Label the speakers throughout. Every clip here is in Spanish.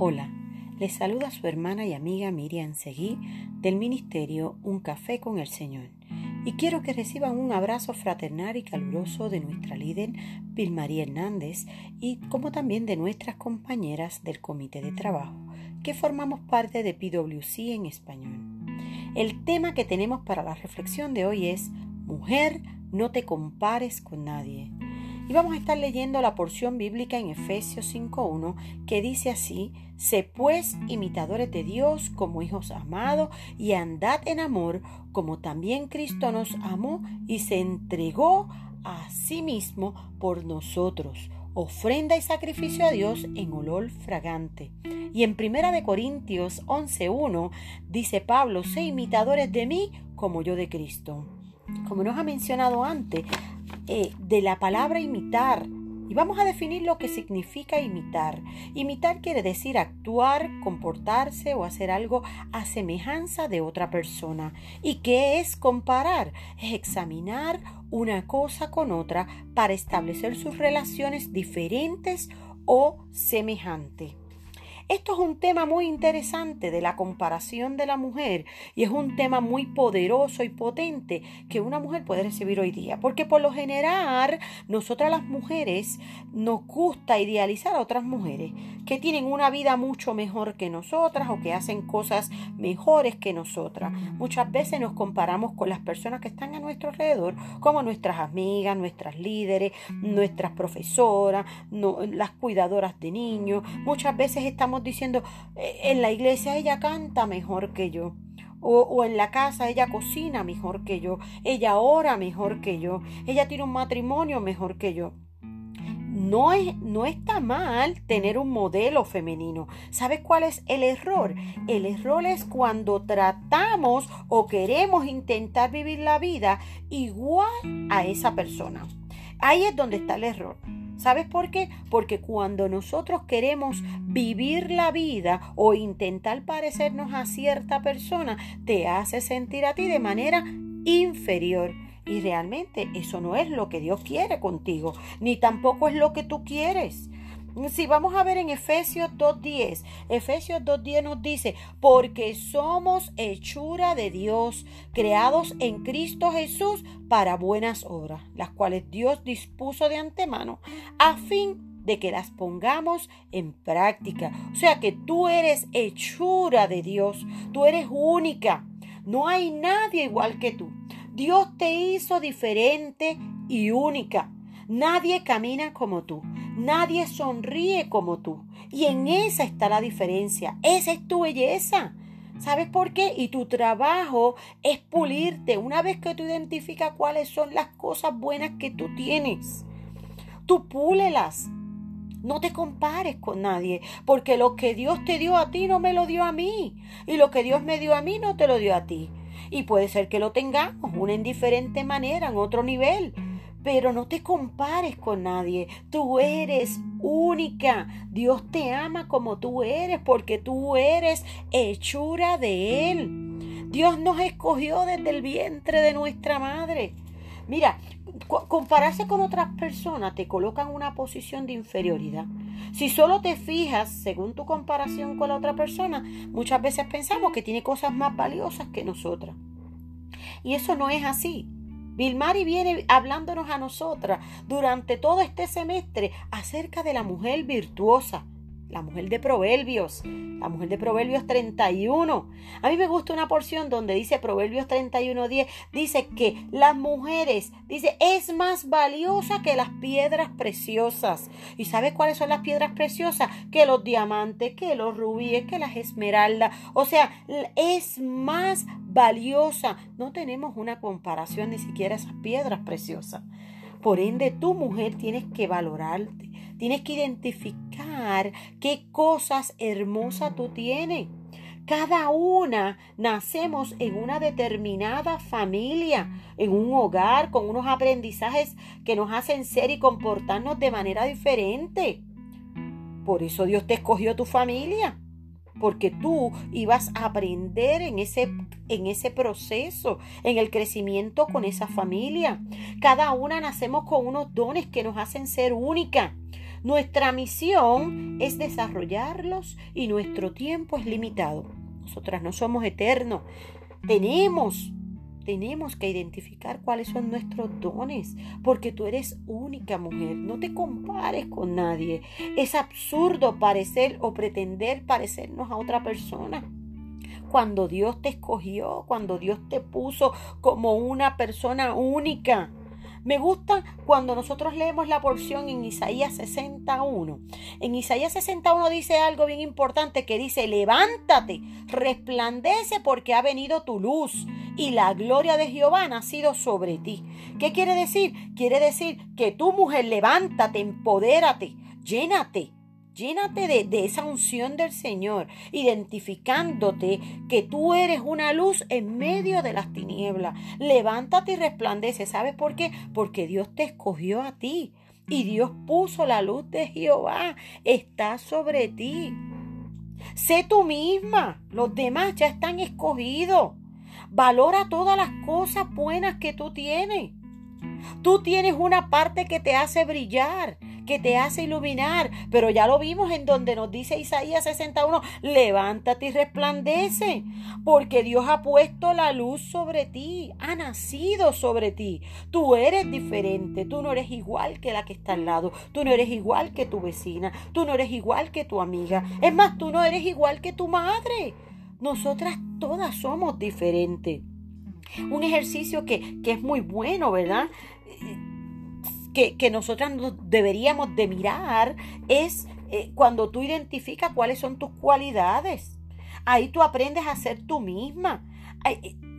Speaker 1: Hola, les saluda su hermana y amiga Miriam Seguí del ministerio Un Café con el Señor. Y quiero que reciban un abrazo fraternal y caluroso de nuestra líder Vilmaría Hernández y como también de nuestras compañeras del comité de trabajo, que formamos parte de PwC en español. El tema que tenemos para la reflexión de hoy es Mujer, no te compares con nadie. Y vamos a estar leyendo la porción bíblica en Efesios 5.1 que dice así, Sé pues imitadores de Dios como hijos amados y andad en amor como también Cristo nos amó y se entregó a sí mismo por nosotros, ofrenda y sacrificio a Dios en olor fragante. Y en Primera de Corintios 11.1 dice Pablo, sé imitadores de mí como yo de Cristo. Como nos ha mencionado antes, eh, de la palabra imitar. Y vamos a definir lo que significa imitar. Imitar quiere decir actuar, comportarse o hacer algo a semejanza de otra persona. ¿Y qué es comparar? Es examinar una cosa con otra para establecer sus relaciones diferentes o semejantes. Esto es un tema muy interesante de la comparación de la mujer y es un tema muy poderoso y potente que una mujer puede recibir hoy día. Porque por lo general, nosotras las mujeres nos gusta idealizar a otras mujeres que tienen una vida mucho mejor que nosotras o que hacen cosas mejores que nosotras. Muchas veces nos comparamos con las personas que están a nuestro alrededor, como nuestras amigas, nuestras líderes, nuestras profesoras, las cuidadoras de niños. Muchas veces estamos diciendo, eh, en la iglesia ella canta mejor que yo. O, o, en la casa ella cocina mejor que yo, ella ora mejor que yo, ella tiene un matrimonio mejor que yo. No, es, no está mal tener un modelo femenino. ¿Sabes cuál es el error? El error es cuando tratamos o queremos intentar vivir la vida igual a esa persona. Ahí es donde está el error. ¿Sabes por qué? Porque cuando nosotros queremos vivir la vida o intentar parecernos a cierta persona, te hace sentir a ti de manera inferior. Y realmente eso no es lo que Dios quiere contigo, ni tampoco es lo que tú quieres. Si vamos a ver en Efesios 2.10, Efesios 2.10 nos dice, porque somos hechura de Dios, creados en Cristo Jesús para buenas obras, las cuales Dios dispuso de antemano, a fin de que las pongamos en práctica. O sea que tú eres hechura de Dios, tú eres única, no hay nadie igual que tú. Dios te hizo diferente y única. Nadie camina como tú. Nadie sonríe como tú. Y en esa está la diferencia. Esa es tu belleza. ¿Sabes por qué? Y tu trabajo es pulirte una vez que tú identificas cuáles son las cosas buenas que tú tienes. Tú púlelas. No te compares con nadie, porque lo que Dios te dio a ti no me lo dio a mí. Y lo que Dios me dio a mí no te lo dio a ti. Y puede ser que lo tengamos, una en diferente manera, en otro nivel pero no te compares con nadie. Tú eres única. Dios te ama como tú eres porque tú eres hechura de Él. Dios nos escogió desde el vientre de nuestra madre. Mira, compararse con otras personas te coloca en una posición de inferioridad. Si solo te fijas según tu comparación con la otra persona, muchas veces pensamos que tiene cosas más valiosas que nosotras. Y eso no es así. Vilmari viene hablándonos a nosotras durante todo este semestre acerca de la mujer virtuosa, la mujer de Proverbios, la mujer de Proverbios 31. A mí me gusta una porción donde dice Proverbios 31.10, dice que las mujeres, dice, es más valiosa que las piedras preciosas. ¿Y sabe cuáles son las piedras preciosas? Que los diamantes, que los rubíes, que las esmeraldas. O sea, es más valiosa. No tenemos una comparación ni siquiera esas piedras preciosas. Por ende, tu mujer tienes que valorarte, tienes que identificar qué cosas hermosas tú tienes. Cada una nacemos en una determinada familia, en un hogar, con unos aprendizajes que nos hacen ser y comportarnos de manera diferente. Por eso Dios te escogió tu familia porque tú ibas a aprender en ese, en ese proceso, en el crecimiento con esa familia. Cada una nacemos con unos dones que nos hacen ser única. Nuestra misión es desarrollarlos y nuestro tiempo es limitado. Nosotras no somos eternos. Tenemos tenemos que identificar cuáles son nuestros dones, porque tú eres única mujer, no te compares con nadie. Es absurdo parecer o pretender parecernos a otra persona. Cuando Dios te escogió, cuando Dios te puso como una persona única, me gusta cuando nosotros leemos la porción en Isaías 61. En Isaías 61 dice algo bien importante que dice, levántate, resplandece porque ha venido tu luz y la gloria de Jehová ha nacido sobre ti. ¿Qué quiere decir? Quiere decir que tu mujer levántate, empodérate, llénate Llénate de, esa unción del Señor, identificándote que tú eres una luz en medio de las tinieblas. Levántate y resplandece. ¿Sabes por qué? Porque Dios te escogió a ti y Dios puso la luz de Jehová. Está sobre ti. Sé tú misma. Los demás ya están escogidos. Valora todas las cosas buenas que tú tienes. Tú tienes una parte que te hace brillar que te hace iluminar. Pero ya lo vimos en donde nos dice Isaías 61, levántate y resplandece, porque Dios ha puesto la luz sobre ti, ha nacido sobre ti. Tú eres diferente, tú no eres igual que la que está al lado, tú no eres igual que tu vecina, tú no eres igual que tu amiga. Es más, tú no eres igual que tu madre. Nosotras todas somos diferentes. Un ejercicio que, que es muy bueno, ¿verdad? que, que nosotras deberíamos de mirar es eh, cuando tú identificas cuáles son tus cualidades. Ahí tú aprendes a ser tú misma.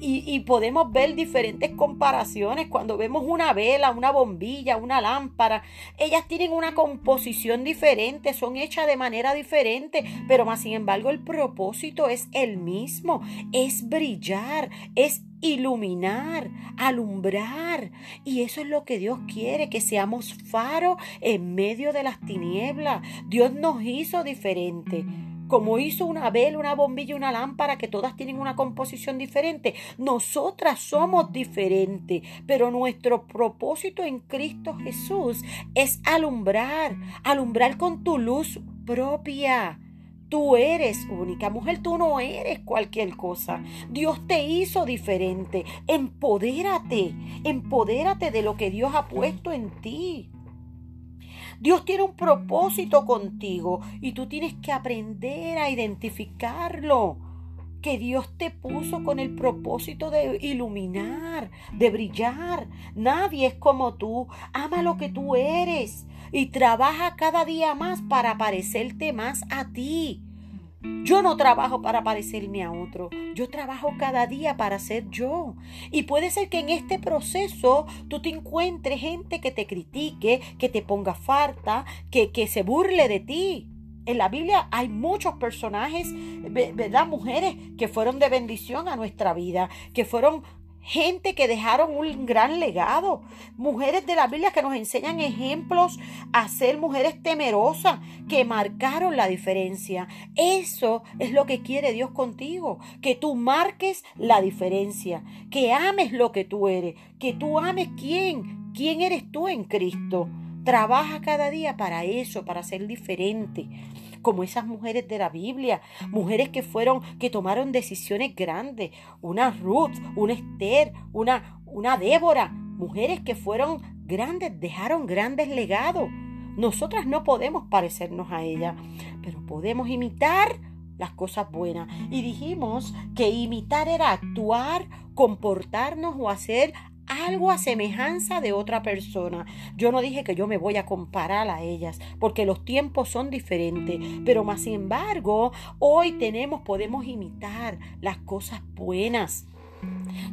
Speaker 1: Y, y, podemos ver diferentes comparaciones cuando vemos una vela, una bombilla, una lámpara. Ellas tienen una composición diferente, son hechas de manera diferente, pero más sin embargo el propósito es el mismo, es brillar, es iluminar, alumbrar. Y eso es lo que Dios quiere, que seamos faro en medio de las tinieblas. Dios nos hizo diferente. Como hizo una vela, una bombilla una lámpara que todas tienen una composición diferente, nosotras somos diferentes, pero nuestro propósito en Cristo Jesús es alumbrar, alumbrar con tu luz propia Tú eres única, mujer, tú no eres cualquier cosa. Dios te hizo diferente. Empodérate, empodérate de lo que Dios ha puesto en ti. Dios tiene un propósito contigo y tú tienes que aprender a identificarlo. Que Dios te puso con el propósito de iluminar, de brillar. Nadie es como tú. Ama lo que tú eres y trabaja cada día más para parecerte más a ti. Yo no trabajo para parecerme a otro, yo trabajo cada día para ser yo. Y puede ser que en este proceso tú te encuentres gente que te critique, que te ponga falta, que, que se burle de ti. En la Biblia hay muchos personajes, ¿verdad? Mujeres que fueron de bendición a nuestra vida, que fueron gente que dejaron un gran legado, mujeres de la Biblia que nos enseñan ejemplos a ser mujeres temerosas, que marcaron la diferencia. Eso es lo que quiere Dios contigo, que tú marques la diferencia, que ames lo que tú eres, que tú ames quién, quién eres tú en Cristo. Trabaja cada día para eso, para ser diferente como esas mujeres de la Biblia, mujeres que fueron, que tomaron decisiones grandes, una Ruth, una Esther, una, una Débora, mujeres que fueron grandes, dejaron grandes legados. Nosotras no podemos parecernos a ella, pero podemos imitar las cosas buenas. Y dijimos que imitar era actuar, comportarnos o hacer algo a semejanza de otra persona. Yo no dije que yo me voy a comparar a ellas, porque los tiempos son diferentes, pero más sin embargo, hoy tenemos, podemos imitar las cosas buenas.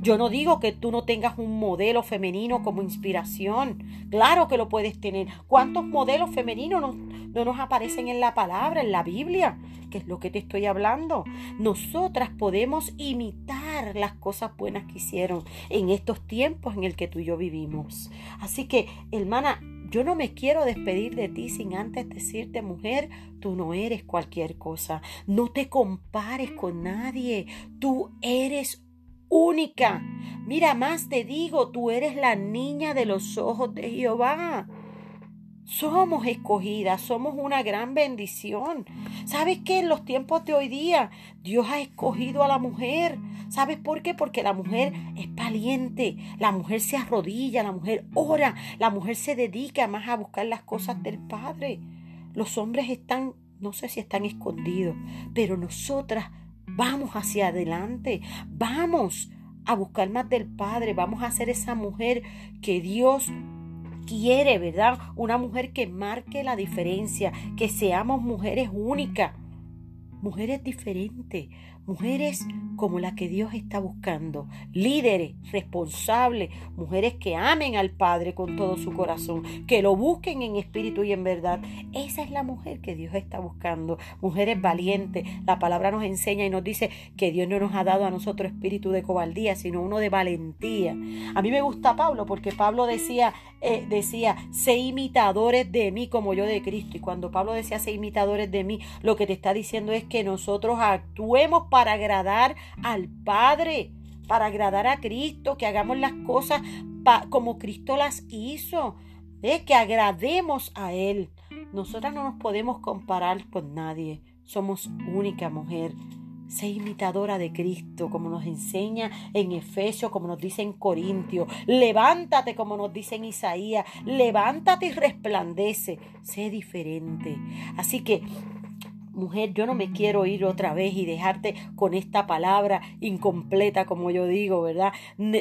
Speaker 1: Yo no digo que tú no tengas un modelo femenino como inspiración. Claro que lo puedes tener. ¿Cuántos modelos femeninos no, no, nos aparecen en la palabra, en la Biblia? Que es lo que te estoy hablando. Nosotras podemos imitar las cosas buenas que hicieron en estos tiempos en el que tú y yo vivimos. Así que, hermana, yo no me quiero despedir de ti sin antes decirte, mujer, tú no eres cualquier cosa. No te compares con nadie. Tú eres única. Mira, más te digo, tú eres la niña de los ojos de Jehová. Somos escogidas, somos una gran bendición. ¿Sabes qué? En los tiempos de hoy día, Dios ha escogido a la mujer. ¿Sabes por qué? Porque la mujer es valiente, la mujer se arrodilla, la mujer ora, la mujer se dedica más a buscar las cosas del Padre. Los hombres están, no sé si están escondidos, pero nosotras vamos hacia adelante, vamos a buscar más del Padre, vamos a ser esa mujer que Dios quiere, ¿verdad? Una mujer que marque la diferencia, que seamos mujeres únicas, mujeres diferentes, mujeres como la que Dios está buscando, líderes, responsables, mujeres que amen al Padre con todo su corazón, que lo busquen en espíritu y en verdad. Esa es la mujer que Dios está buscando, mujeres valientes. La palabra nos enseña y nos dice que Dios no nos ha dado a nosotros espíritu de cobardía, sino uno de valentía. A mí me gusta Pablo porque Pablo decía, eh, decía, sé imitadores de mí como yo de Cristo. Y cuando Pablo decía, sé imitadores de mí, lo que te está diciendo es que nosotros actuemos para agradar al Padre, para agradar a Cristo, que hagamos las cosas como Cristo las hizo, que agrademos a Él. Nosotras no nos podemos comparar con nadie, somos única mujer. Sé imitadora de Cristo, como nos enseña en Efesios, como nos dice en Corintios. Levántate, como nos dice en Isaías. Levántate y resplandece. Sé diferente. Así que mujer, yo no me quiero ir otra vez y dejarte con esta palabra incompleta, como yo digo, ¿verdad?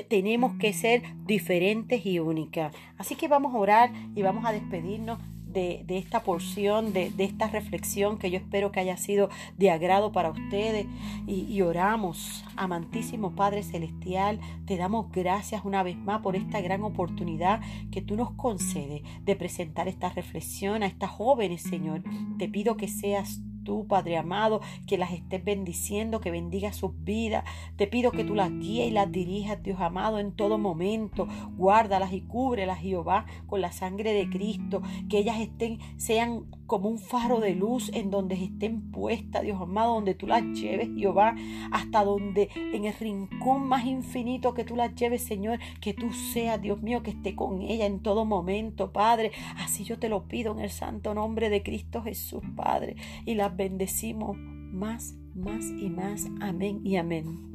Speaker 1: tenemos que ser diferentes y únicas. Así que vamos a orar y vamos a despedirnos de, esta porción, de, esta reflexión que yo espero que haya sido de agrado para ustedes. Y, y, oramos, amantísimo Padre Celestial, te damos gracias una vez más por esta gran oportunidad que tú nos concedes de presentar esta reflexión a estas jóvenes, Señor. Te pido que seas tú, Padre amado, que las estés bendiciendo, que bendiga sus vidas. Te pido que tú las guíes y las dirijas, Dios amado, en todo momento. Guárdalas y cúbrelas, Jehová, con la sangre de Cristo. Que ellas estén, sean como un faro de luz en donde estén puestas, Dios amado, donde tú las lleves, Jehová, hasta donde en el rincón más infinito que tú las lleves, Señor, que tú seas, Dios mío, que esté con ella en todo momento, Padre. Así yo te lo pido en el santo nombre de Cristo Jesús, Padre. Y las bendecimos más, más y más. Amén y amén.